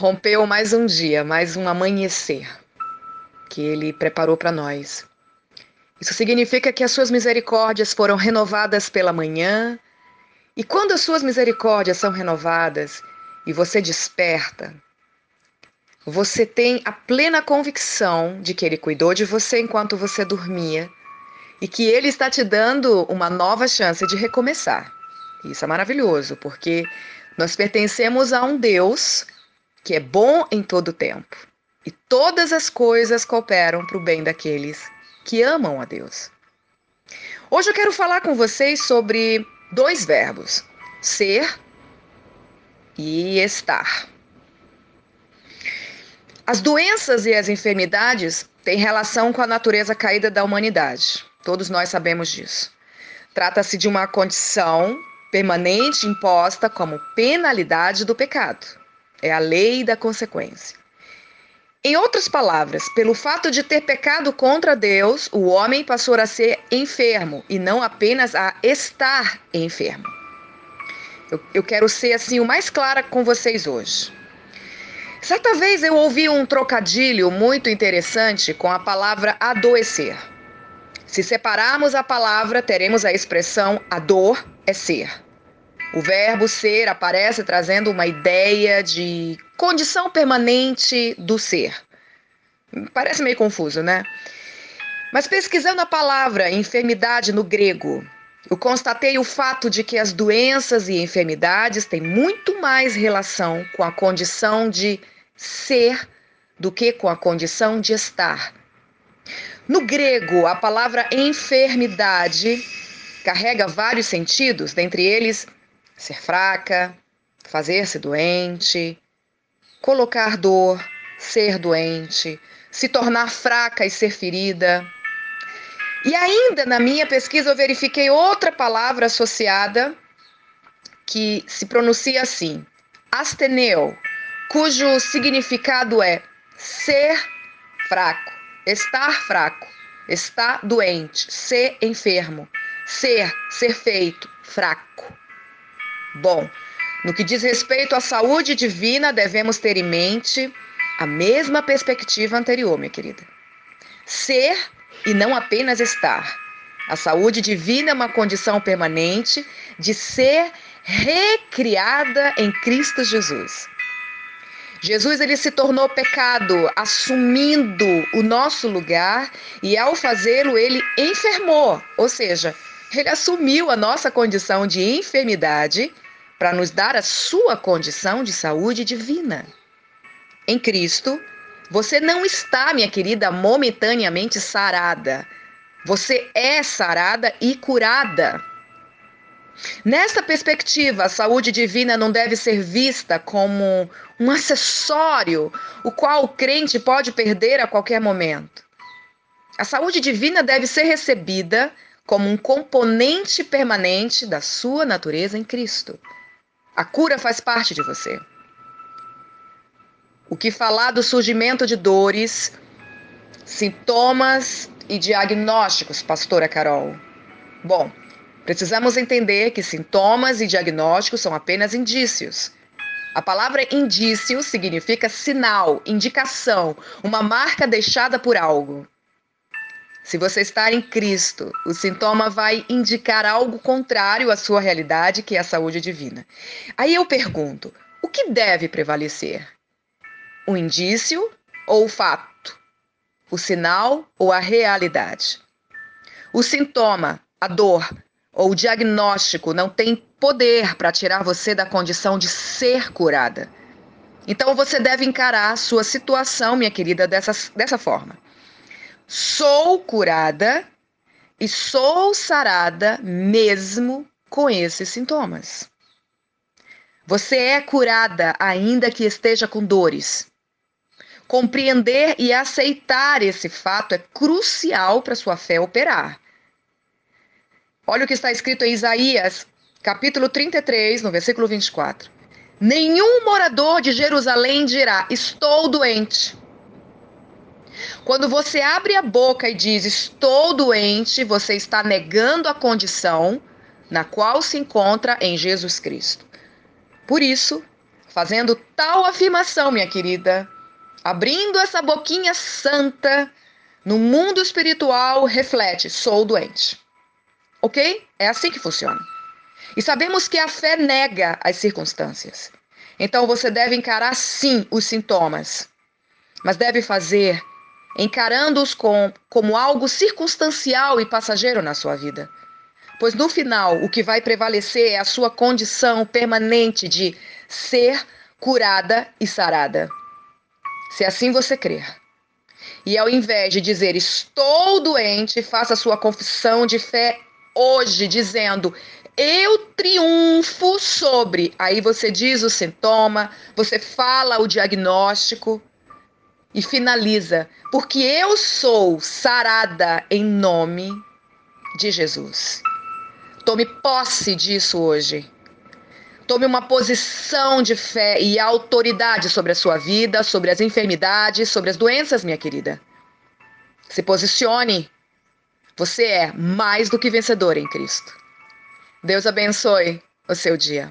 Rompeu mais um dia, mais um amanhecer que ele preparou para nós. Isso significa que as suas misericórdias foram renovadas pela manhã, e quando as suas misericórdias são renovadas e você desperta, você tem a plena convicção de que ele cuidou de você enquanto você dormia e que ele está te dando uma nova chance de recomeçar. Isso é maravilhoso, porque nós pertencemos a um Deus que é bom em todo tempo. E todas as coisas cooperam para o bem daqueles que amam a Deus. Hoje eu quero falar com vocês sobre dois verbos: ser e estar. As doenças e as enfermidades têm relação com a natureza caída da humanidade. Todos nós sabemos disso. Trata-se de uma condição permanente imposta como penalidade do pecado. É a lei da consequência. Em outras palavras, pelo fato de ter pecado contra Deus, o homem passou a ser enfermo e não apenas a estar enfermo. Eu, eu quero ser assim o mais clara com vocês hoje. Certa vez eu ouvi um trocadilho muito interessante com a palavra adoecer. Se separarmos a palavra, teremos a expressão a dor é ser. O verbo ser aparece trazendo uma ideia de condição permanente do ser. Parece meio confuso, né? Mas pesquisando a palavra enfermidade no grego, eu constatei o fato de que as doenças e enfermidades têm muito mais relação com a condição de ser do que com a condição de estar. No grego, a palavra enfermidade carrega vários sentidos, dentre eles ser fraca, fazer-se doente, colocar dor, ser doente, se tornar fraca e ser ferida. E ainda na minha pesquisa eu verifiquei outra palavra associada que se pronuncia assim: asteneu, cujo significado é ser fraco, estar fraco, estar doente, ser enfermo, ser, ser feito, fraco. Bom, no que diz respeito à saúde divina, devemos ter em mente a mesma perspectiva anterior, minha querida. Ser e não apenas estar. A saúde divina é uma condição permanente de ser recriada em Cristo Jesus. Jesus ele se tornou pecado, assumindo o nosso lugar e ao fazê-lo ele enfermou, ou seja, ele assumiu a nossa condição de enfermidade para nos dar a sua condição de saúde divina. Em Cristo, você não está, minha querida, momentaneamente sarada. Você é sarada e curada. Nesta perspectiva, a saúde divina não deve ser vista como um acessório, o qual o crente pode perder a qualquer momento. A saúde divina deve ser recebida como um componente permanente da sua natureza em Cristo. A cura faz parte de você. O que falar do surgimento de dores, sintomas e diagnósticos, pastora Carol? Bom, precisamos entender que sintomas e diagnósticos são apenas indícios. A palavra indício significa sinal, indicação, uma marca deixada por algo. Se você está em Cristo, o sintoma vai indicar algo contrário à sua realidade, que é a saúde divina. Aí eu pergunto: o que deve prevalecer? O indício ou o fato? O sinal ou a realidade? O sintoma, a dor ou o diagnóstico não tem poder para tirar você da condição de ser curada. Então você deve encarar a sua situação, minha querida, dessa, dessa forma sou curada e sou sarada mesmo com esses sintomas. Você é curada ainda que esteja com dores. Compreender e aceitar esse fato é crucial para sua fé operar. Olha o que está escrito em Isaías, capítulo 33, no versículo 24. Nenhum morador de Jerusalém dirá: Estou doente quando você abre a boca e diz estou doente, você está negando a condição na qual se encontra em Jesus Cristo. Por isso, Fazendo tal afirmação, minha querida, abrindo essa boquinha santa, no mundo espiritual reflete: sou doente. Ok? É assim que funciona. E sabemos que a fé nega as circunstâncias. Então você deve encarar sim os sintomas, mas deve fazer encarando-os com, como algo circunstancial e passageiro na sua vida. Pois no final, o que vai prevalecer é a sua condição permanente de ser curada e sarada. Se assim você crer. E ao invés de dizer estou doente, faça sua confissão de fé hoje, dizendo eu triunfo sobre. Aí você diz o sintoma, você fala o diagnóstico e finaliza, porque eu sou sarada em nome de Jesus. Tome posse disso hoje. Tome uma posição de fé e autoridade sobre a sua vida, sobre as enfermidades, sobre as doenças, minha querida. Se posicione. Você é mais do que vencedor em Cristo. Deus abençoe o seu dia.